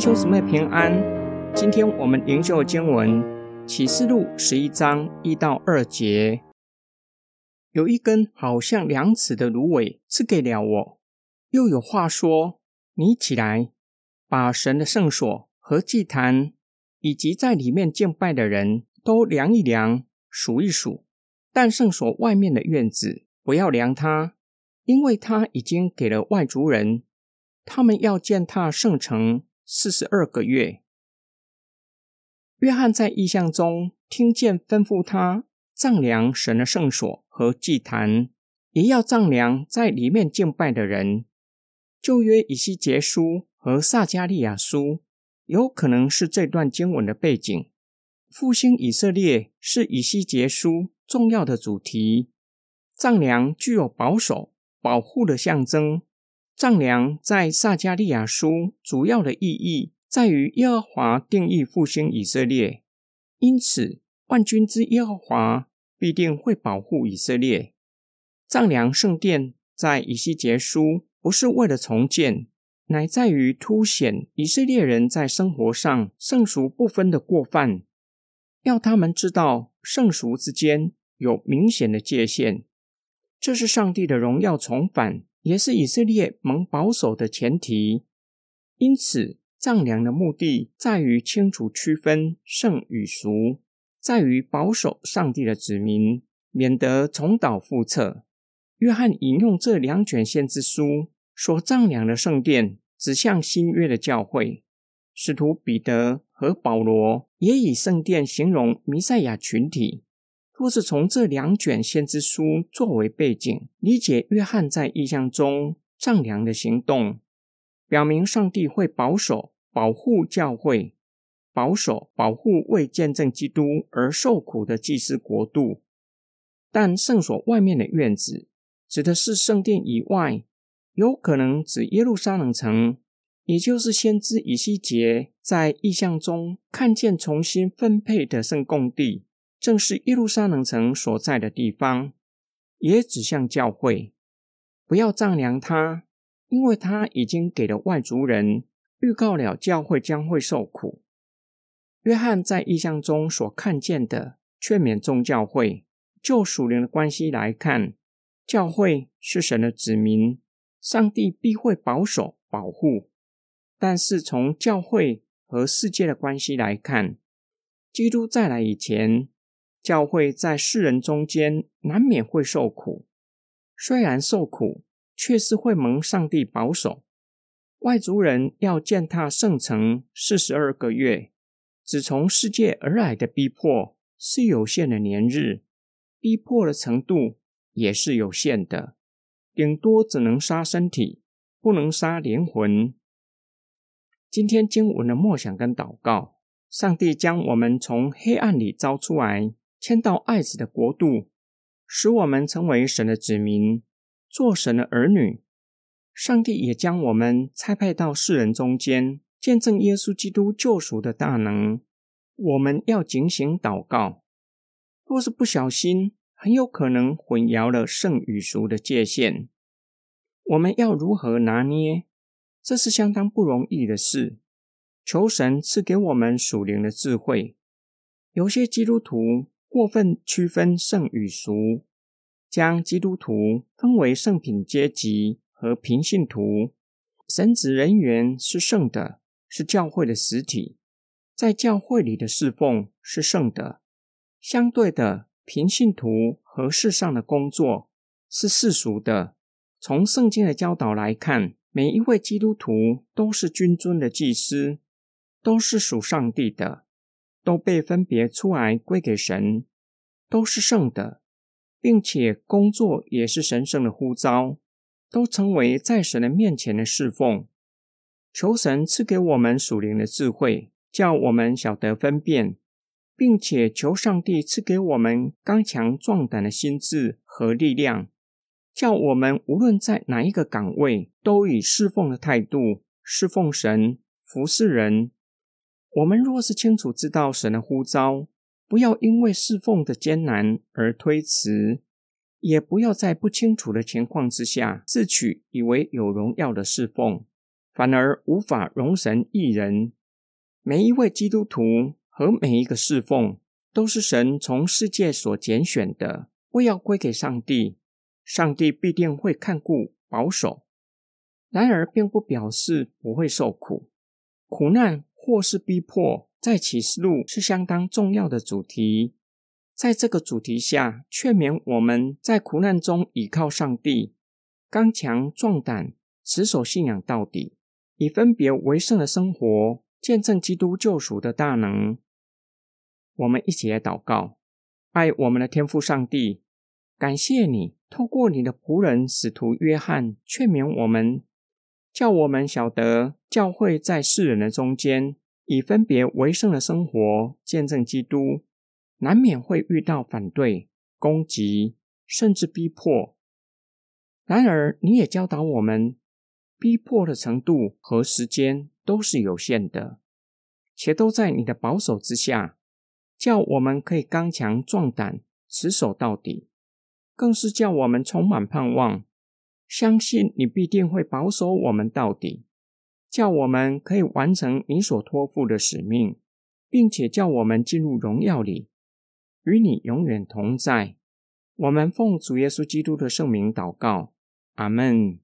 弟兄姊妹平安。今天我们灵修经文启示录十一章一到二节。有一根好像两尺的芦苇赐给了我，又有话说：你起来，把神的圣所和祭坛，以及在里面敬拜的人都量一量，数一数。但圣所外面的院子不要量它，因为它已经给了外族人。他们要践踏圣城四十二个月。约翰在异象中听见吩咐他丈量神的圣所和祭坛，也要丈量在里面敬拜的人。旧约以西结书和撒迦利亚书有可能是这段经文的背景。复兴以色列是以西结书重要的主题。丈量具有保守、保护的象征。丈量在撒迦利亚书主要的意义在于耶和华定义复兴以色列，因此万军之耶和华必定会保护以色列。丈量圣殿在以西结书不是为了重建，乃在于凸显以色列人在生活上圣俗不分的过犯，要他们知道圣俗之间有明显的界限。这是上帝的荣耀重返。也是以色列蒙保守的前提，因此丈量的目的在于清楚区分圣与俗，在于保守上帝的子民，免得重蹈覆辙。约翰引用这两卷先知书所丈量的圣殿，指向新约的教会。使徒彼得和保罗也以圣殿形容弥赛亚群体。若是从这两卷先知书作为背景，理解约翰在异象中丈量的行动，表明上帝会保守、保护教会，保守、保护为见证基督而受苦的祭司国度。但圣所外面的院子，指的是圣殿以外，有可能指耶路撒冷城，也就是先知以西结在异象中看见重新分配的圣供地。正是耶路撒冷城所在的地方，也指向教会。不要丈量它，因为它已经给了外族人，预告了教会将会受苦。约翰在异象中所看见的，劝勉众教会。就属灵的关系来看，教会是神的子民，上帝必会保守保护。但是从教会和世界的关系来看，基督再来以前。教会在世人中间难免会受苦，虽然受苦，却是会蒙上帝保守。外族人要践踏圣城四十二个月，只从世界而来的逼迫是有限的年日，逼迫的程度也是有限的，顶多只能杀身体，不能杀灵魂。今天经文的默想跟祷告，上帝将我们从黑暗里招出来。迁到爱子的国度，使我们成为神的子民，做神的儿女。上帝也将我们差派到世人中间，见证耶稣基督救赎的大能。我们要警醒祷告，若是不小心，很有可能混淆了圣与俗的界限。我们要如何拿捏？这是相当不容易的事。求神赐给我们属灵的智慧。有些基督徒。过分区分圣与俗，将基督徒分为圣品阶级和平信徒。神职人员是圣的，是教会的实体，在教会里的侍奉是圣的。相对的，平信徒和世上的工作是世俗的。从圣经的教导来看，每一位基督徒都是君尊的祭司，都是属上帝的。都被分别出来归给神，都是圣的，并且工作也是神圣的呼召，都成为在神的面前的侍奉。求神赐给我们属灵的智慧，叫我们晓得分辨，并且求上帝赐给我们刚强壮胆的心智和力量，叫我们无论在哪一个岗位，都以侍奉的态度侍奉神，服侍人。我们若是清楚知道神的呼召，不要因为侍奉的艰难而推辞，也不要在不清楚的情况之下自取以为有荣耀的侍奉，反而无法容神一人。每一位基督徒和每一个侍奉，都是神从世界所拣选的，为要归给上帝。上帝必定会看顾保守。然而，并不表示不会受苦。苦难或是逼迫，在启示录是相当重要的主题。在这个主题下，劝勉我们在苦难中倚靠上帝，刚强壮胆，持守信仰到底，以分别为圣的生活，见证基督救赎的大能。我们一起来祷告，爱我们的天父上帝，感谢你透过你的仆人使徒约翰劝勉我们，叫我们晓得教会在世人的中间，以分别为圣的生活见证基督。难免会遇到反对、攻击，甚至逼迫。然而，你也教导我们，逼迫的程度和时间都是有限的，且都在你的保守之下，叫我们可以刚强壮胆，持守到底。更是叫我们充满盼望，相信你必定会保守我们到底，叫我们可以完成你所托付的使命，并且叫我们进入荣耀里。与你永远同在。我们奉主耶稣基督的圣名祷告，阿门。